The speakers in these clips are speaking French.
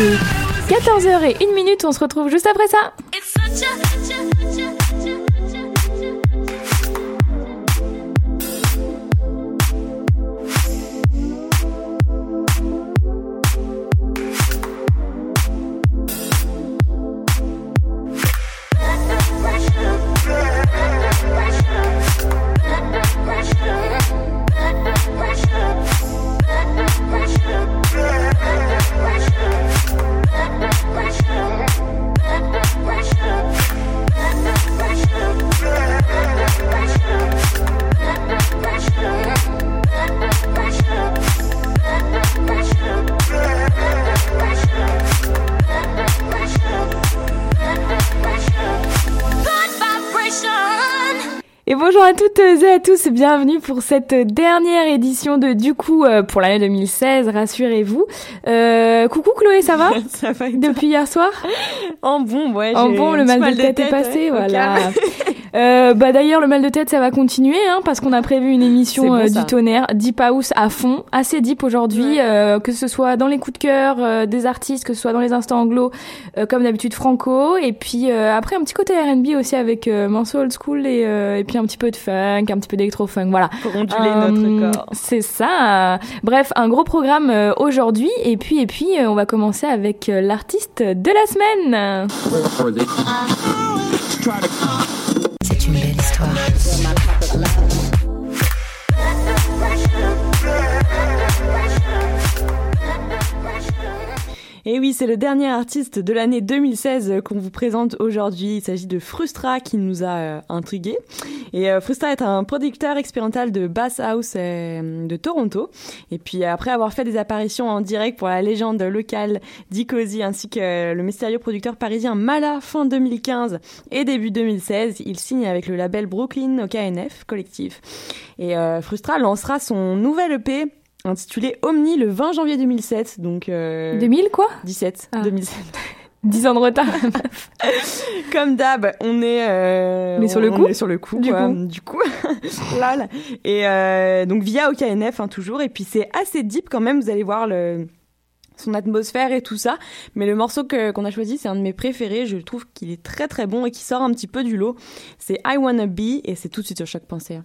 Il est 14h01 minute, on se retrouve juste après ça. Bienvenue pour cette dernière édition de Du coup euh, pour l'année 2016, rassurez-vous. Euh, coucou Chloé, ça va Ça va Depuis hier soir En bon, ouais. En bon, le mal, de tête, est passé, ouais, voilà. Euh, bah d'ailleurs le mal de tête ça va continuer hein, parce qu'on a prévu une émission bon, euh, du tonnerre deep house à fond assez deep aujourd'hui Ouais. euh, que ce soit dans les coups de cœur euh, des artistes que ce soit dans les instants anglo euh, comme d'habitude franco. Et puis euh, après un petit côté R&B aussi avec euh, morceaux old school et, euh, et puis un petit peu de funk un petit peu d'électro funk voilà. Pour onduler Euh, notre corps. c'est ça. Bref un gros programme euh, aujourd'hui. Et puis et puis euh, on va commencer avec euh, l'artiste de la semaine Et oui, c'est le dernier artiste de l'année 2016 qu'on vous présente aujourd'hui. Il s'agit de Frustra qui nous a euh, intrigués. Et euh, Frustra est un producteur expérimental de bass house euh, de Toronto. Et puis après avoir fait des apparitions en direct pour la légende locale Dikozy ainsi que le mystérieux producteur parisien Mala fin 2015 et début 2016, il signe avec le label Brooklyn au KNF collectif. Et euh, Frustra lancera son nouvel EP intitulé Omni le 20 janvier 2007. Donc euh, 2000 quoi? 17, Ah. 2007. 10 ans de retard Comme d'hab, on est euh, On est sur le on coup est sur le coup Du quoi. coup. du coup là, là. et euh, donc via OKNF hein, toujours et puis c'est assez deep quand même, vous allez voir le son atmosphère et tout ça, mais le morceau que qu'on a choisi, c'est un de mes préférés, je trouve qu'il est très très bon et qui sort un petit peu du lot. C'est I Wanna Be et c'est tout de suite sur chaque pensée. Et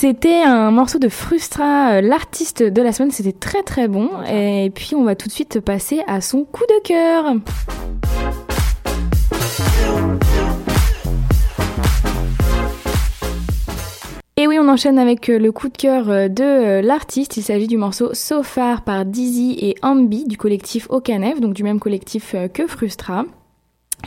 c'était un morceau de Frustra, euh, l'artiste de la semaine. C'était très très bon. Et puis on va tout de suite passer à son coup de cœur. Et oui, on enchaîne avec euh, le coup de cœur euh, de l'artiste. Il s'agit du morceau So Far par Dizzy et Ambi du collectif Okanef, donc du même collectif que Frustra.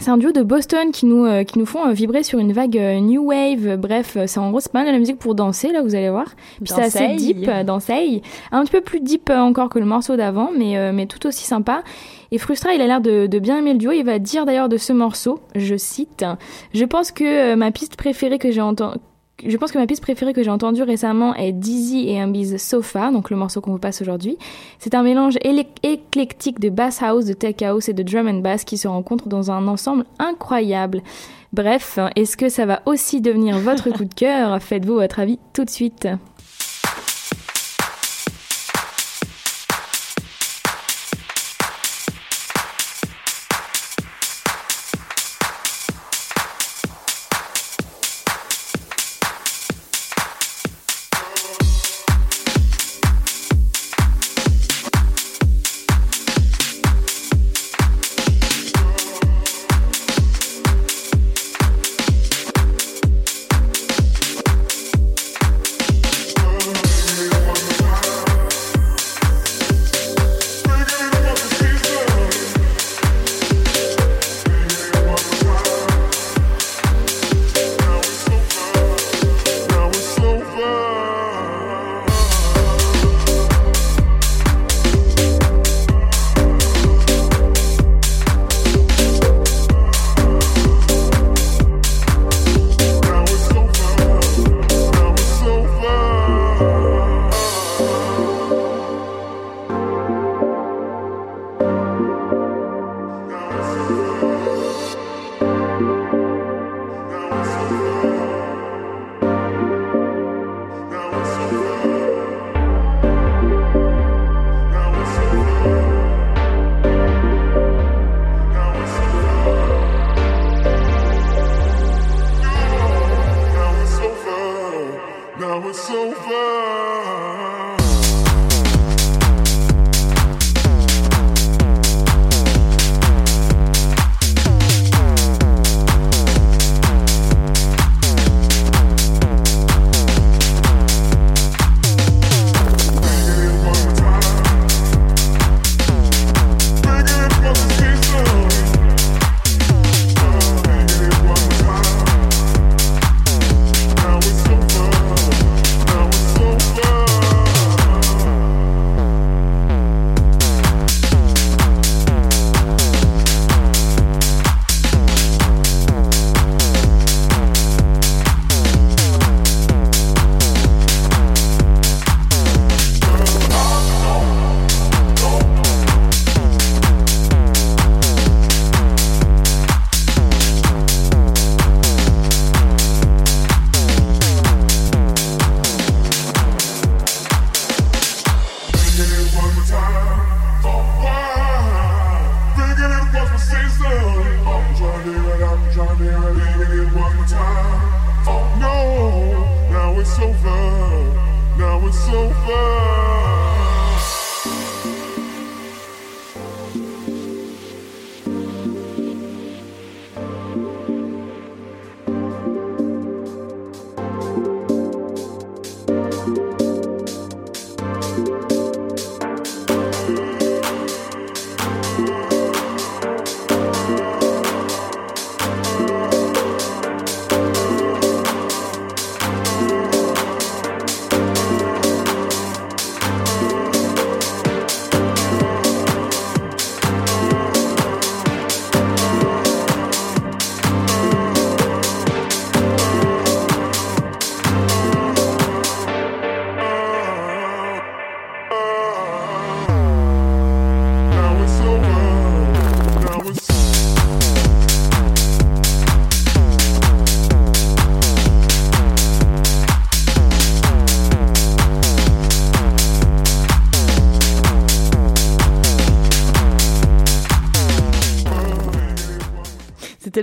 C'est un duo de Boston qui nous, qui nous font vibrer sur une vague new wave. Bref, c'est en gros, c'est pas mal de la musique pour danser, là, vous allez voir. Puis c'est assez deep, danser. Un petit peu plus deep encore que le morceau d'avant, mais, mais tout aussi sympa. Et Frustra, il a l'air de, de, bien aimer le duo. Il va dire d'ailleurs de ce morceau, je cite, Je pense que ma piste préférée que j'ai entendue je pense que ma piste préférée que j'ai entendue récemment est Dizzy et un bise Sofa, donc le morceau qu'on vous passe aujourd'hui. C'est un mélange éclectique de bass house, de tech house et de drum and bass qui se rencontrent dans un ensemble incroyable. Bref, est-ce que ça va aussi devenir votre coup de cœur? Faites-vous votre avis tout de suite.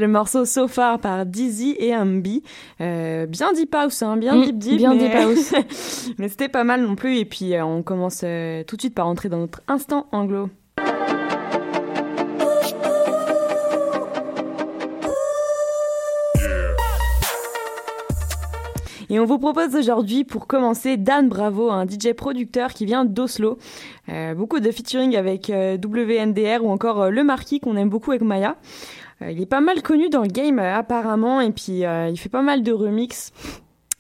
Le morceau So Far par Dizzy et Ambi. Euh, bien deep house, hein, bien Mm, deep deep. bien mais... deep house. mais c'était pas mal non plus. Et puis euh, on commence euh, tout de suite par entrer dans notre instant anglo. Et on vous propose aujourd'hui, pour commencer, Dan Bravo, un DJ producteur qui vient d'Oslo. Euh, beaucoup de featuring avec euh, WNDR ou encore euh, Le Marquis, qu'on aime beaucoup avec Maya. Euh, il est pas mal connu dans le game, euh, apparemment, et puis euh, il fait pas mal de remix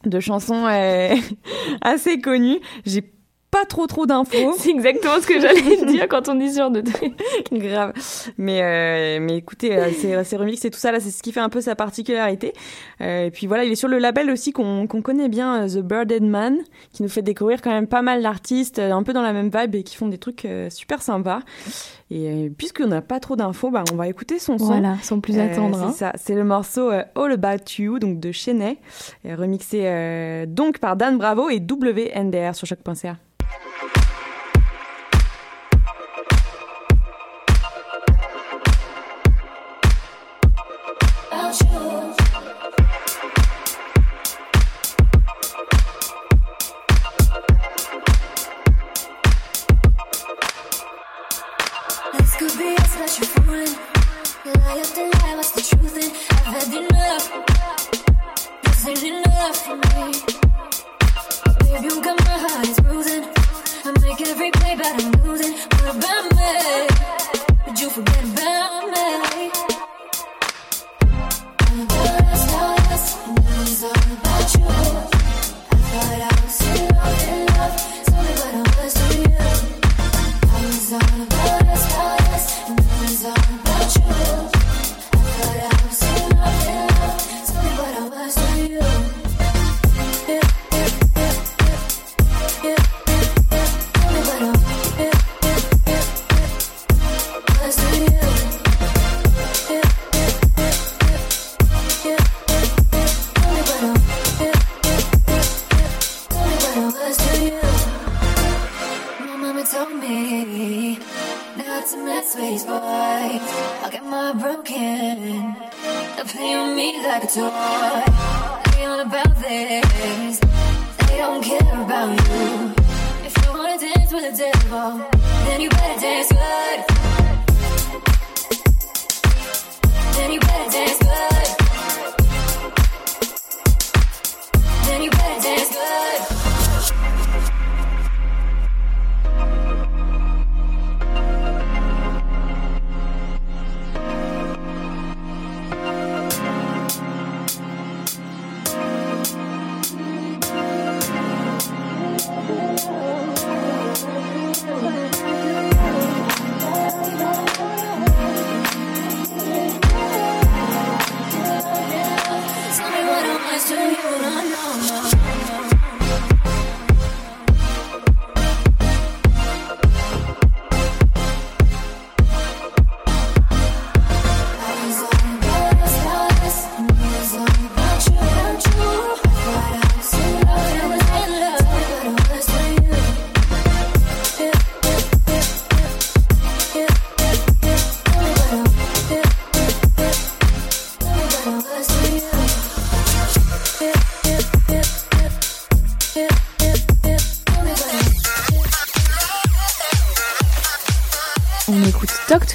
de chansons assez connues. J'ai pas trop trop d'infos. C'est exactement ce que j'allais dire quand on dit sur de trucs. Grave. Mais, euh, mais écoutez, euh, ces, remixes et tout ça, là, c'est ce qui fait un peu sa particularité. Euh, et puis voilà, il est sur le label aussi qu'on qu'on connaît bien, The Birded Man, qui nous fait découvrir quand même pas mal d'artistes, un peu dans la même vibe et qui font des trucs super sympas. Et euh, puisqu'on n'a pas trop d'infos, bah, on va écouter son son. Voilà, sont plus Euh, attendre. hein. C'est ça, c'est le morceau euh, All About You, donc de Chenet, remixé donc par Dan Bravo et WNDR sur choc.ca. This Baby, you got my heart is bruising. I make every play, but I'm losing. What about me?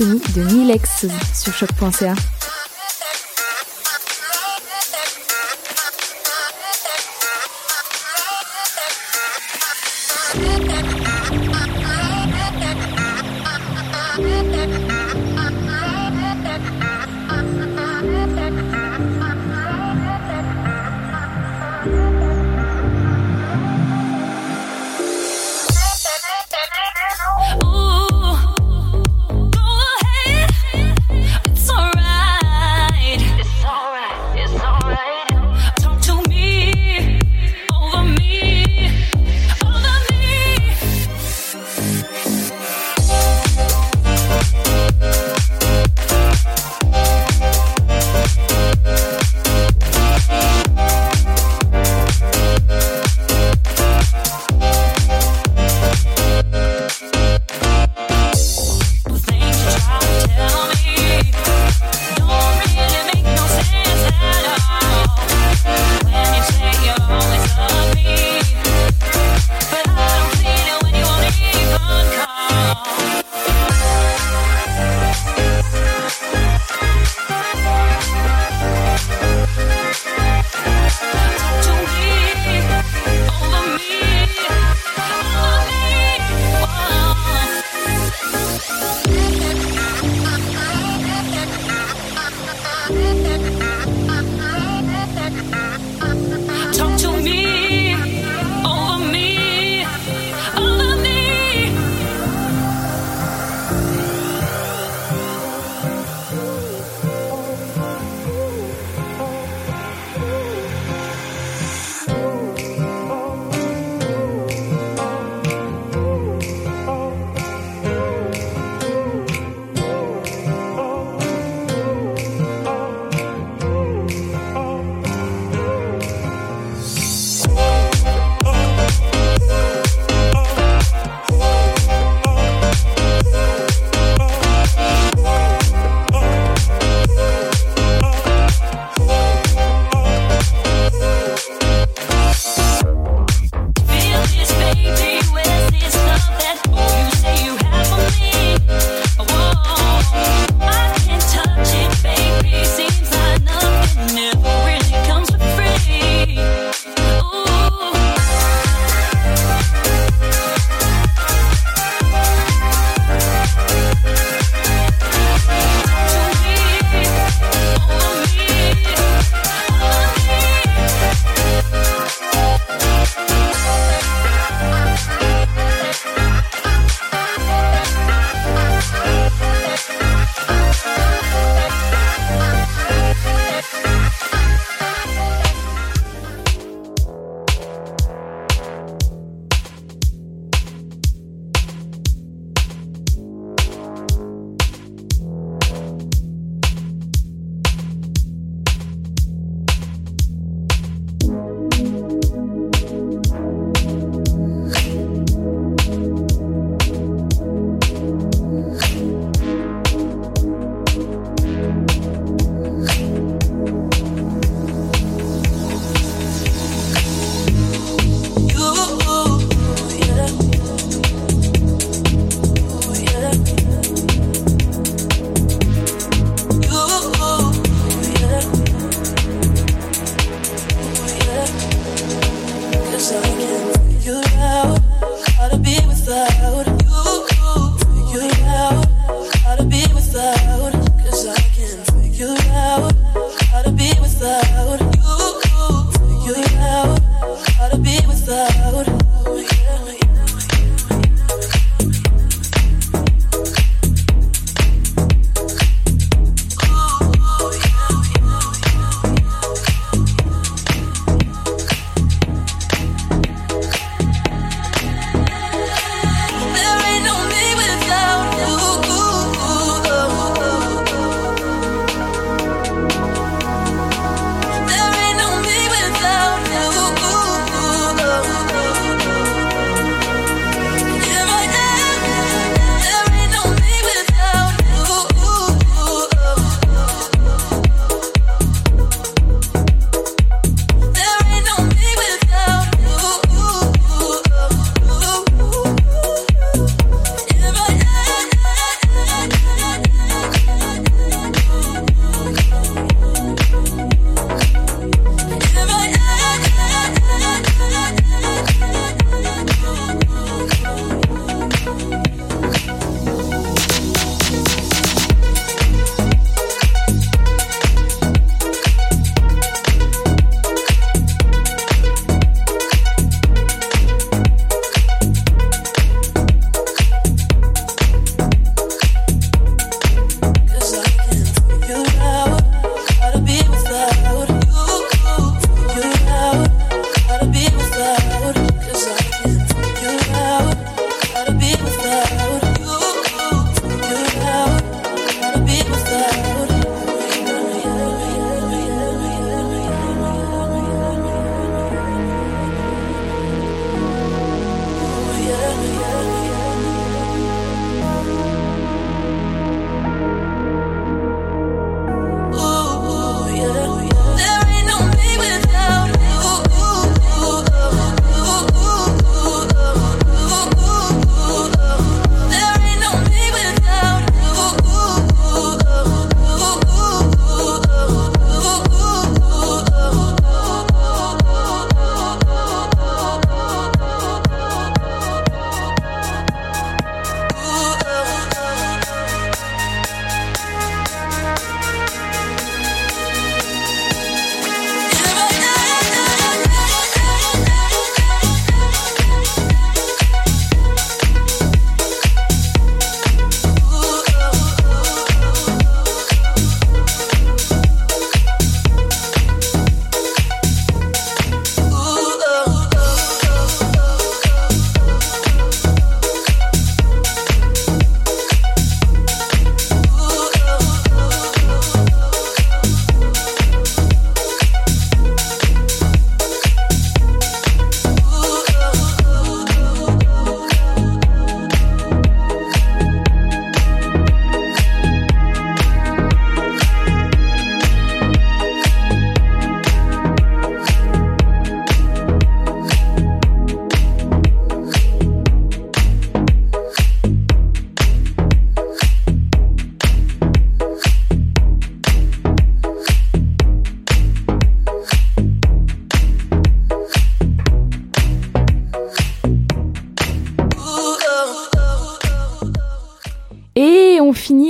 De Milex sur choc.ca.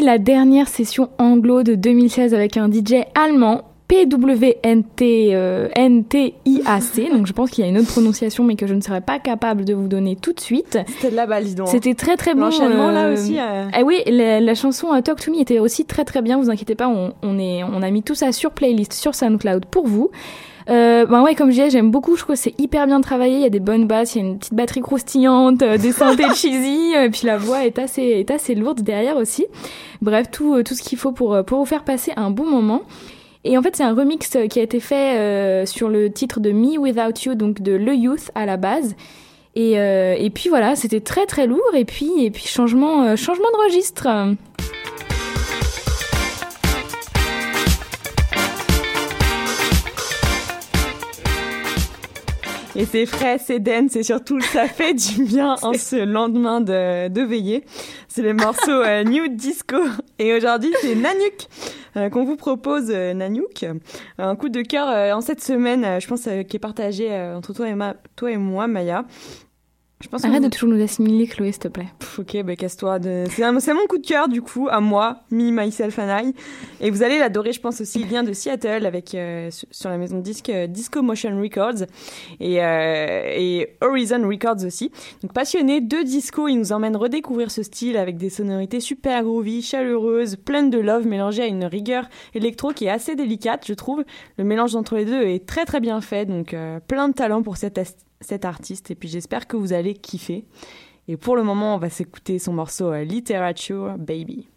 la dernière session anglo de 2016 avec un DJ allemand, PWNT, euh, NTIAC. Donc je pense qu'il y a une autre prononciation, mais que je ne serais pas capable de vous donner tout de suite. C'était de la balle. C'était très très bon. L'enchaînement, là euh, aussi, euh. Ah oui, la, la chanson Talk to Me était aussi très très bien. Vous inquiétez pas, on, on est, on a mis tout ça sur playlist sur SoundCloud pour vous. Euh, ben ouais, comme je disais, j'aime beaucoup. Je trouve que c'est hyper bien travaillé. Il y a des bonnes basses, il y a une petite batterie croustillante, euh, des synthés cheesy, euh, et puis la voix est assez, est assez lourde derrière aussi. Bref, tout, euh, tout ce qu'il faut pour, euh, pour vous faire passer un bon moment. Et en fait, c'est un remix qui a été fait euh, sur le titre de Me Without You, donc de Le Youth à la base. Et, et puis voilà, c'était très très lourd. Et puis, et puis changement, changement de registre. Et c'est frais, c'est dense et surtout ça fait du bien en ce lendemain de, de veillée. C'est le morceau euh, New Disco. Et aujourd'hui, c'est Nanook euh, qu'on vous propose, euh, Nanook. Un coup de cœur euh, en cette semaine, euh, je pense, qui est partagé entre toi et, ma, toi et moi, Maya. Je pense Arrête de toujours nous assimiler, Chloé, s'il te plaît. Pff, ok, bah casse-toi. De... C'est mon coup de cœur, du coup, à moi, me, myself and I. Et vous allez l'adorer, je pense aussi. Il vient de Seattle avec euh, sur- la maison de disque euh, Disco Motion Records et, euh, et Horizon Records aussi. Donc passionné de disco, il nous emmène redécouvrir ce style avec des sonorités super groovy, chaleureuses, pleines de love, mélangées à une rigueur électro qui est assez délicate, je trouve. Le mélange entre les deux est très très bien fait, donc plein de talent pour cet, cet artiste. Et puis j'espère que vous allez kiffer. Et pour le moment, on va s'écouter son morceau euh, Literature Baby.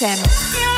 Je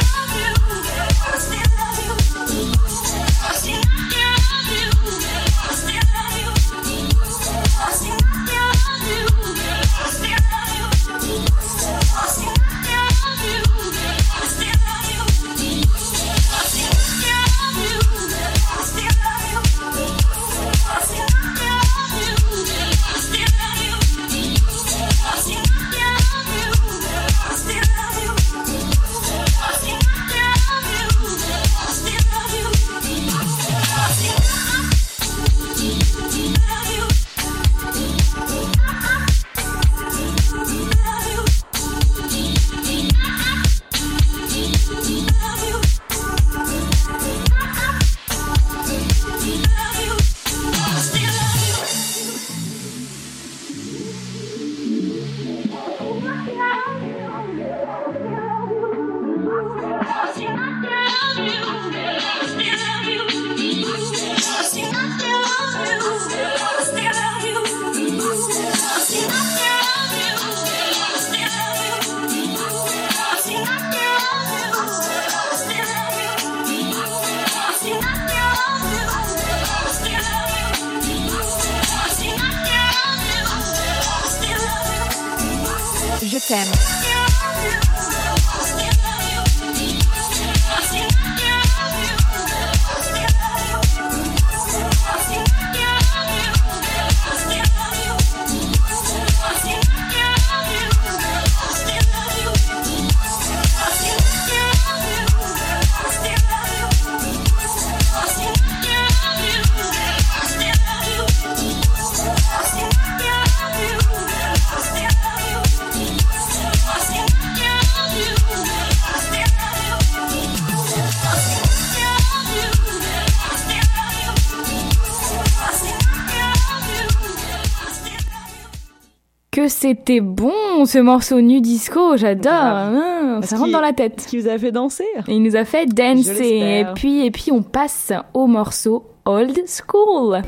c'était bon ce morceau nu disco, j'adore. Ah, Est-ce ça rentre dans la tête. Qui vous a fait danser Et il nous a fait danser. Et puis, et puis on passe au morceau Old School.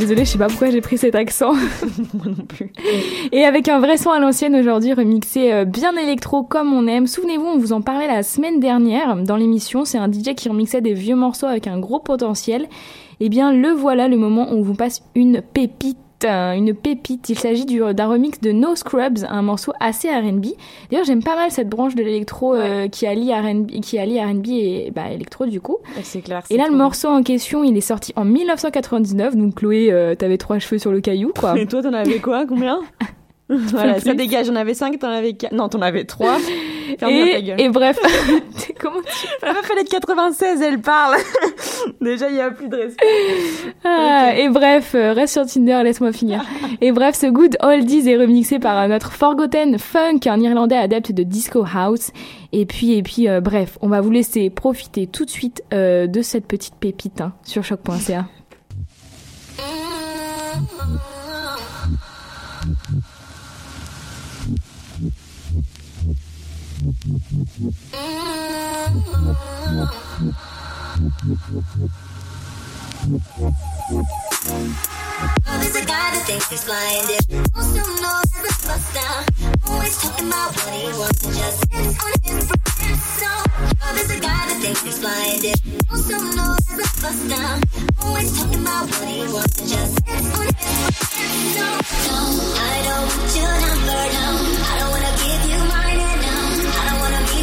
Désolée, je sais pas pourquoi j'ai pris cet accent. Moi non plus. Et avec un vrai son à l'ancienne aujourd'hui, remixé euh, bien électro comme on aime. Souvenez-vous, on vous en parlait la semaine dernière dans l'émission. C'est un DJ qui remixait des vieux morceaux avec un gros potentiel. Eh bien, le voilà le moment où on vous passe une pépite. Euh, Une pépite. Il s'agit du- d'un remix de No Scrubs, un morceau assez R&B. D'ailleurs, j'aime pas mal cette branche de l'électro euh, qui allie R&B, qui allie R&B et bah, électro du coup. C'est clair. Et là, le morceau en question, il est sorti en 1999. Donc, Chloé, euh, t'avais trois cheveux sur le caillou, quoi. Et toi, t'en avais quoi? Combien? Voilà, ça dégage. J'en avais 5, t'en avais 4. Non, t'en avais 3. Ferme bien ta Et, gueule. et bref, comment tu La meuf, elle est de 96, elle parle. Déjà, il y a plus de respect. Ah, Et bref, euh, reste sur Tinder, laisse-moi finir. et bref, ce Good Oldies est remixé par euh, notre Forgotten Funk, un Irlandais adepte de disco house. Et puis, et puis, euh, bref, on va vous laisser profiter tout de suite euh, de cette petite pépite hein, sur choc.ca. There's a guy that thinks he's a buster. Always talking about what he wants just on oh, there's a guy that thinks he's. Always talking about what he wants just on I don't want your number, no. I don't wanna give you mine, and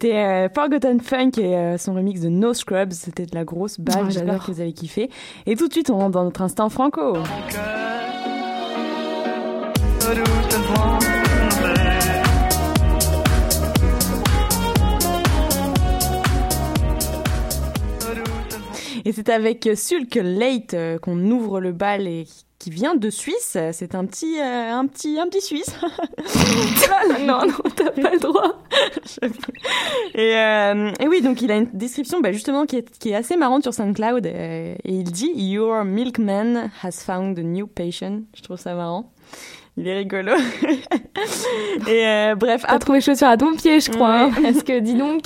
C'était euh, Forgotten Funk et euh, son remix de No Scrubs. C'était de la grosse balle. J'espère j'adore. que vous avez kiffé. Et tout de suite, on rentre dans notre instant franco. Et c'est avec Sulk Late euh, qu'on ouvre le bal et qui- vient de Suisse. C'est un petit, euh, un petit, un petit Suisse. non, non, t'as pas le droit. Et, euh, et oui, donc il a une description bah, justement qui est, qui est assez marrante sur SoundCloud. euh, et il dit Your milkman has found a new patient. Je trouve ça marrant. Il est rigolo. Et euh, bref, T'as trouvé chaussure à ton pied, je crois. hein, Ouais. parce que dis donc,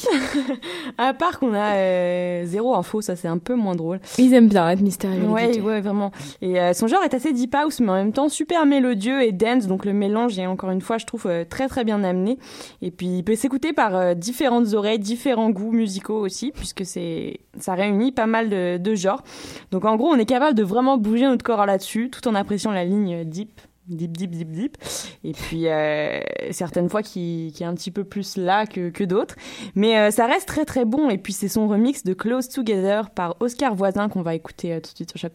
à part qu'on a euh, zéro info, ça c'est un peu moins drôle. ils aiment bien être mystérieux. Ouais, ouais, vraiment. Et euh, son genre est assez deep house, mais en même temps super mélodieux et dance. Donc le mélange est encore une fois, je trouve, très très bien amené. Et puis il peut s'écouter par différentes oreilles, différents goûts musicaux aussi, puisque c'est ça réunit pas mal de, de genres. Donc en gros, on est capable de vraiment bouger notre corps là-dessus, tout en appréciant la ligne deep. Deep, deep, deep, deep. Et puis, euh, certaines fois qui, qui est un petit peu plus là que, que d'autres. Mais euh, ça reste très, très bon. Et puis, c'est son remix de Close Together par Oscar Voisin qu'on va écouter euh, tout de suite sur chaque.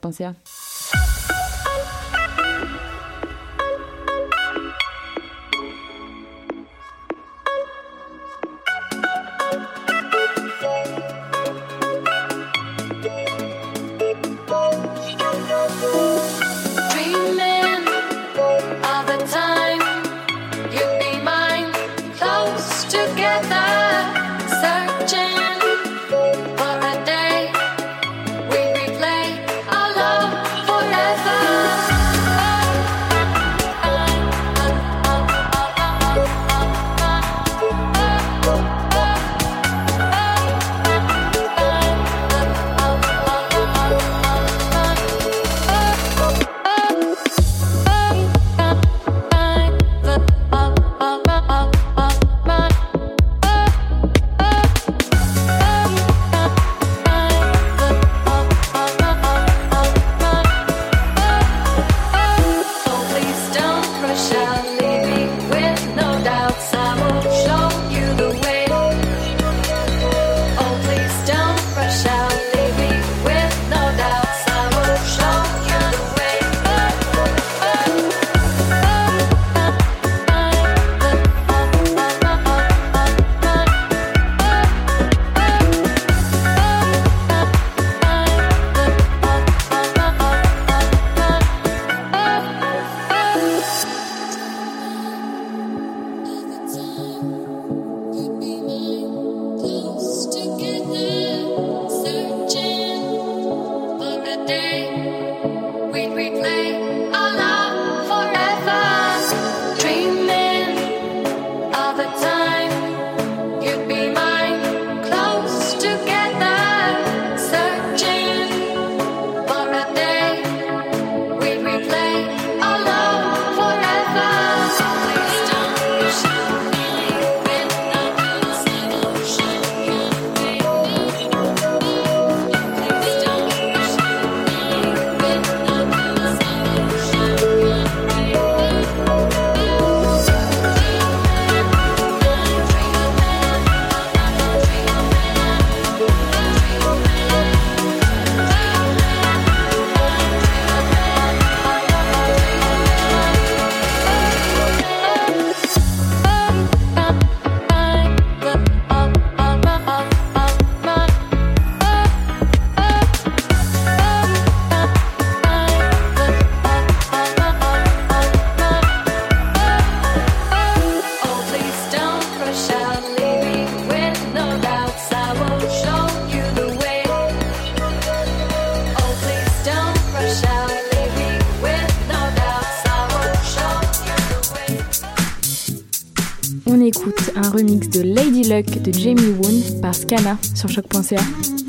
Scana sur choc.ca.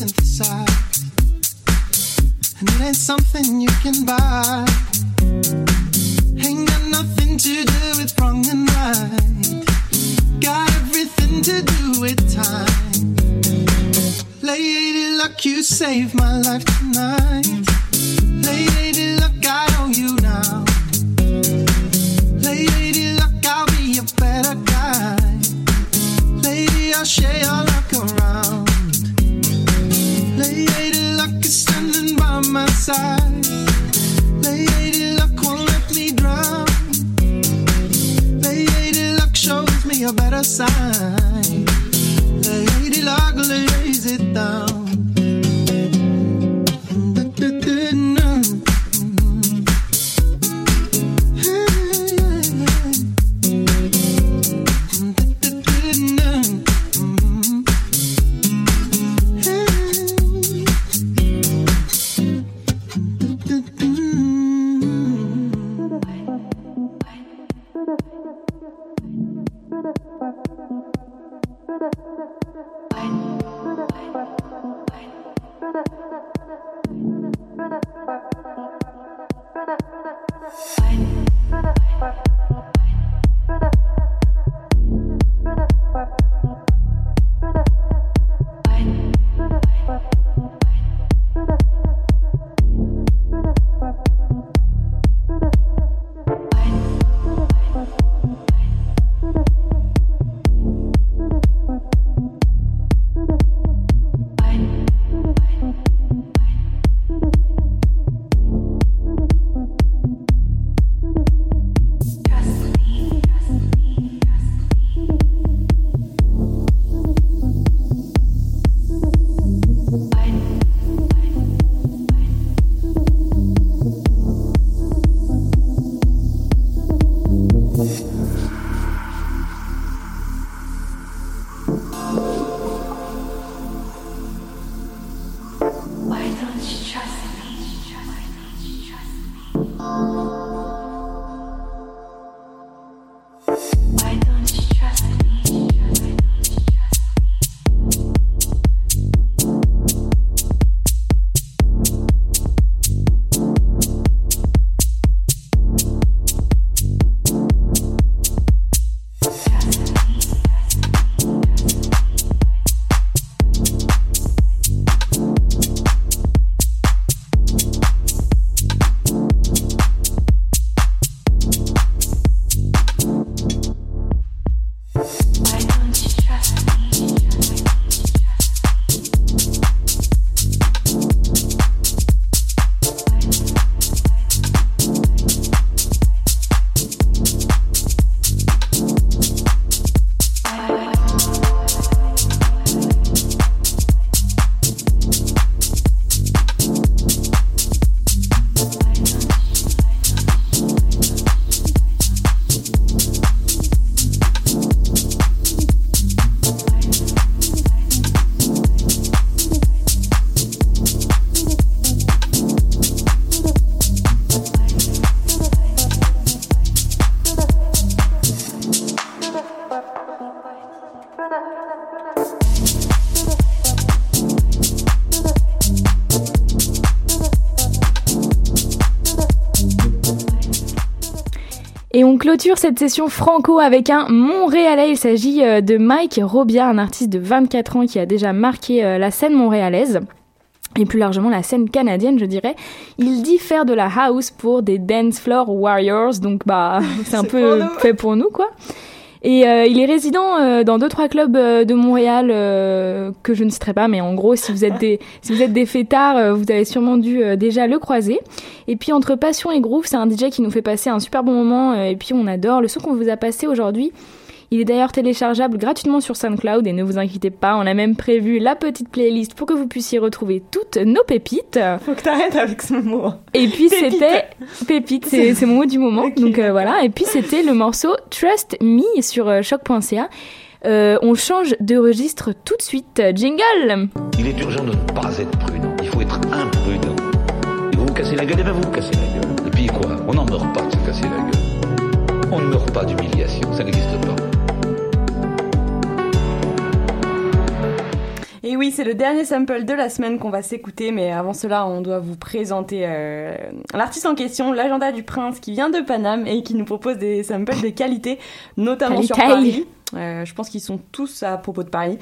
And it ain't something you can buy. Ain't got nothing to do with wrong and right. Got everything to do with time. Lady luck, you saved my life tonight. Lady luck, I owe you now. Lady luck, I'll be a better guy. Lady, I'll share your luck around. aside. The lady log lays it down. Et on clôture cette session franco avec un Montréalais. Il s'agit euh, de Mike Robia, un artiste de 24 ans qui a déjà marqué euh, la scène montréalaise. Et plus largement la scène canadienne, je dirais. Il dit faire de la house pour des dance floor warriors, donc bah c'est un peu pour fait pour nous quoi. Et euh, il est résident euh, dans deux trois clubs euh, de Montréal euh, que je ne citerai pas, mais en gros, si vous êtes des si vous êtes des fêtards, euh, vous avez sûrement dû euh, déjà le croiser. Et puis entre passion et groove, c'est un DJ qui nous fait passer un super bon moment. euh, et puis on adore le son qu'on vous a passé aujourd'hui. Il est d'ailleurs téléchargeable gratuitement sur SoundCloud et ne vous inquiétez pas, on a même prévu la petite playlist pour que vous puissiez retrouver toutes nos pépites. Faut que t'arrêtes avec ce mot. Et puis c'était pépite, c'est c'est mon mot du moment. Donc euh, voilà. Et puis c'était le morceau Trust Me sur euh, choc.ca. Euh, on change de registre tout de suite. Jingle. Il est urgent de ne pas être prudent. Il faut être imprudent. Et vous vous cassez la gueule, et ben vous vous cassez la gueule. Et puis quoi? On n'en meurt pas de se casser la gueule. On ne meurt pas d'humiliation, ça n'existe pas. Et oui, c'est le dernier sample de la semaine qu'on va s'écouter, mais avant cela, on doit vous présenter euh, l'artiste en question, l'agenda du prince, qui vient de Paname et qui nous propose des samples de qualité, notamment sur. Paris. Euh, je pense qu'ils sont tous à propos de Paris,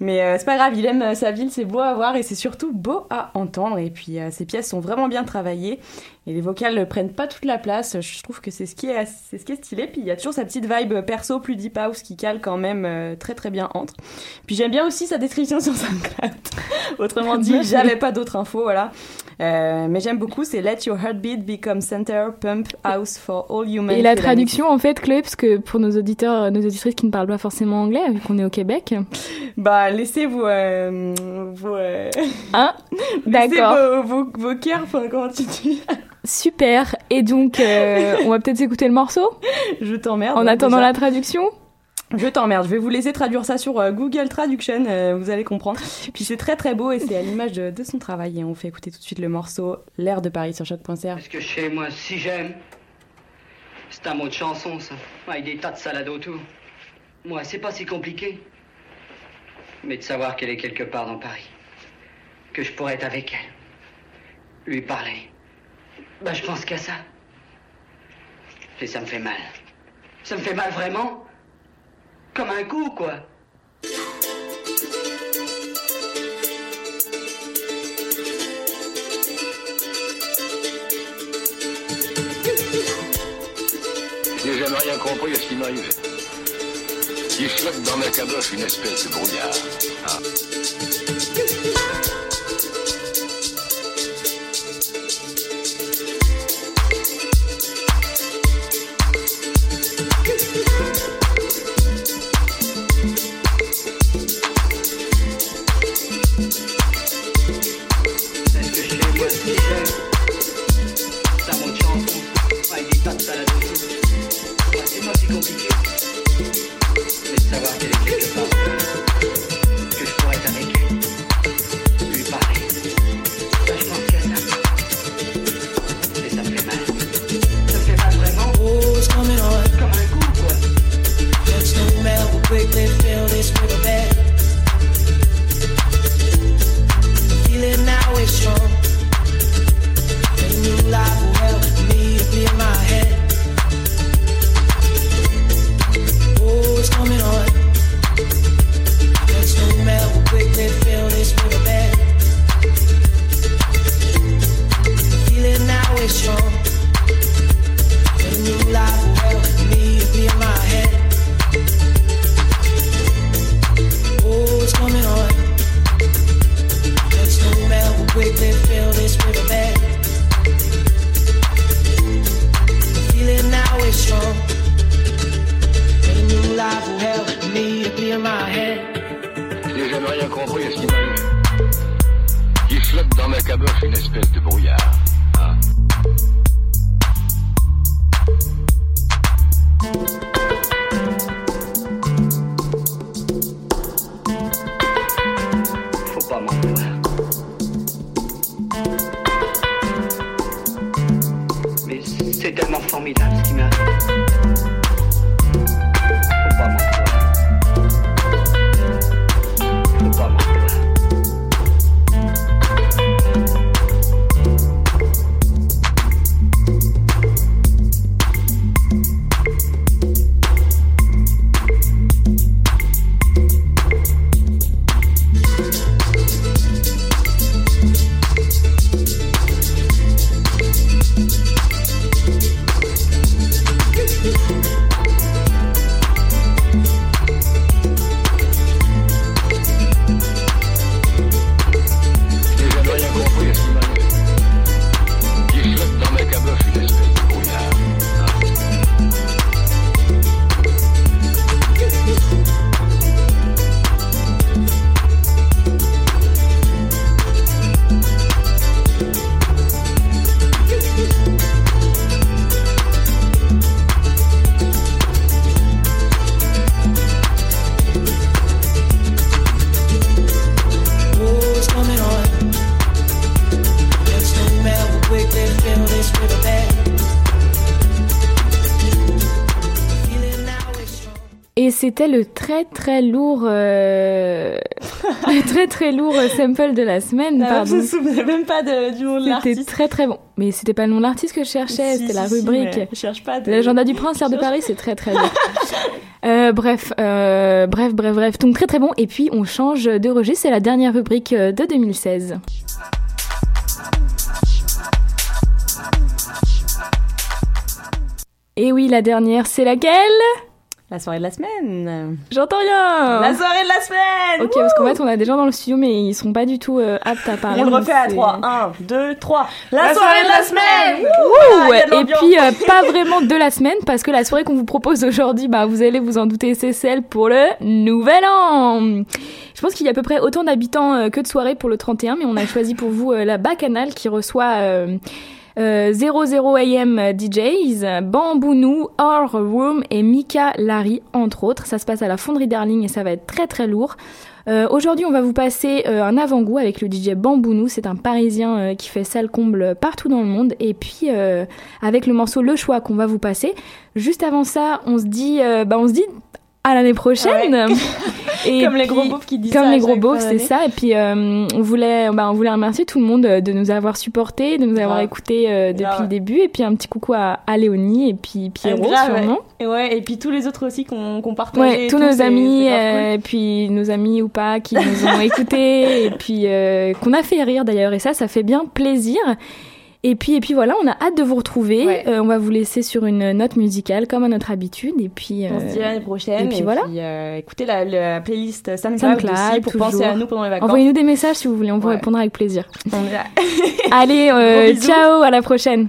mais euh, c'est pas grave. Il aime euh, sa ville, c'est beau à voir et c'est surtout beau à entendre. Et puis ses pièces sont vraiment bien travaillées et les vocales ne prennent pas toute la place. Je trouve que c'est ce qui est, c'est ce qui est stylé. Puis il y a toujours sa petite vibe perso plus deep house qui cale quand même euh, très très bien entre. Puis j'aime bien aussi sa description sur SoundCloud. Autrement dit, j'avais pas d'autres infos, voilà. Euh, mais j'aime beaucoup, c'est Let Your Heartbeat Become Center Pump House for All Humans. Et la traduction en fait, Chloé, parce que pour nos auditeurs, nos auditrices qui ne parlent pas forcément anglais, vu qu'on est au Québec. Bah, laissez vos. Euh, vos euh, Hein? laissez D'accord. Vos, vos, vos cœurs, enfin, comment tu dis Super. Et donc, euh, on va peut-être écouter le morceau Je t'emmerde. en attendant déjà. la traduction. Je t'emmerde. Je vais vous laisser traduire ça sur euh, Google Traduction, euh, vous allez comprendre. Puis c'est très très beau et c'est à l'image de, de son travail. Et on fait écouter tout de suite le morceau L'air de Paris sur choc.ca. Ce que sais, moi, si j'aime, c'est un mot de chanson, ça. Avec des tas de salades autour. Moi, c'est pas si compliqué. Mais de savoir qu'elle est quelque part dans Paris. Que je pourrais être avec elle. Lui parler. Bah, je pense qu'à ça. Et ça me fait mal. Ça me fait mal vraiment. Comme un coup, quoi. Je n'ai jamais rien compris à ce qui m'arrivait. Il flotte dans ma caboche une espèce de brouillard. Ah. quickly fill this with c'était le très très lourd, euh, le très très lourd sample de la semaine. Meuf pardon. se souvenait même pas de- du nom de C'était l'artiste. très très bon. Mais c'était pas le nom de l'artiste que je cherchais, Si, c'était si, la si, rubrique. mais je cherche pas de- L'agenda du prince, l'air de Paris, c'est très très lourd. Euh, bref, euh, bref, bref, bref. Donc très très bon. Et puis on change de registre, c'est la dernière rubrique euh, de 2016. Et oui, la dernière, c'est laquelle? La soirée de la semaine. J'entends rien La soirée de la semaine Ok, parce qu'en fait, on a des gens dans le studio, mais ils sont pas du tout euh, aptes à parler. On le refait à c'est- 3. 1, 2, 3. La, soirée de la semaine et puis euh, pas vraiment de la semaine parce que la soirée qu'on vous propose aujourd'hui, bah vous allez vous en douter, c'est celle pour le Nouvel An. Je pense qu'il y a à peu près autant d'habitants euh, que de soirées pour le 31, mais on a choisi pour vous euh, la Bacchanal qui reçoit euh, euh, 00 AM DJs, Bambounou, Our Room et Mika Larry entre autres. Ça se passe à la Fonderie Darling et ça va être très très lourd. Euh, Aujourd'hui, on va vous passer euh, un avant-goût avec le DJ Bambounou. C'est un Parisien euh, qui fait salle comble partout dans le monde. Et puis euh, avec le morceau Le Choix qu'on va vous passer. Juste avant ça, on se dit, euh, bah on se dit à l'année prochaine. Comme les gros beaufs qui disent Comme ça les gros beaufs, c'est ça. Et puis euh, on voulait, bah, on voulait remercier tout le monde euh, de nous avoir supportés, de nous avoir écoutés euh, depuis le début. Et puis un petit coucou à, à Léonie et puis Pierrot Ah, sûrement. ouais. Et ouais, et puis tous les autres aussi qu'on qu'on partageait. Ouais, et tous nos amis, grave cool. euh, et puis nos amis ou pas qui nous ont écoutés, et puis euh, qu'on a fait rire d'ailleurs, et ça, ça fait bien plaisir. Et puis, et puis voilà, on a hâte de vous retrouver. Euh, on va vous laisser sur une note musicale comme à notre habitude, et puis. On se dit à l'année prochaine. Et puis voilà. euh, écoutez la, la playlist SoundCloud, aussi pour toujours. penser à nous pendant les vacances. Envoyez-nous des messages si vous voulez, on vous répondra avec plaisir. On est là. Allez, euh, ciao, à la prochaine.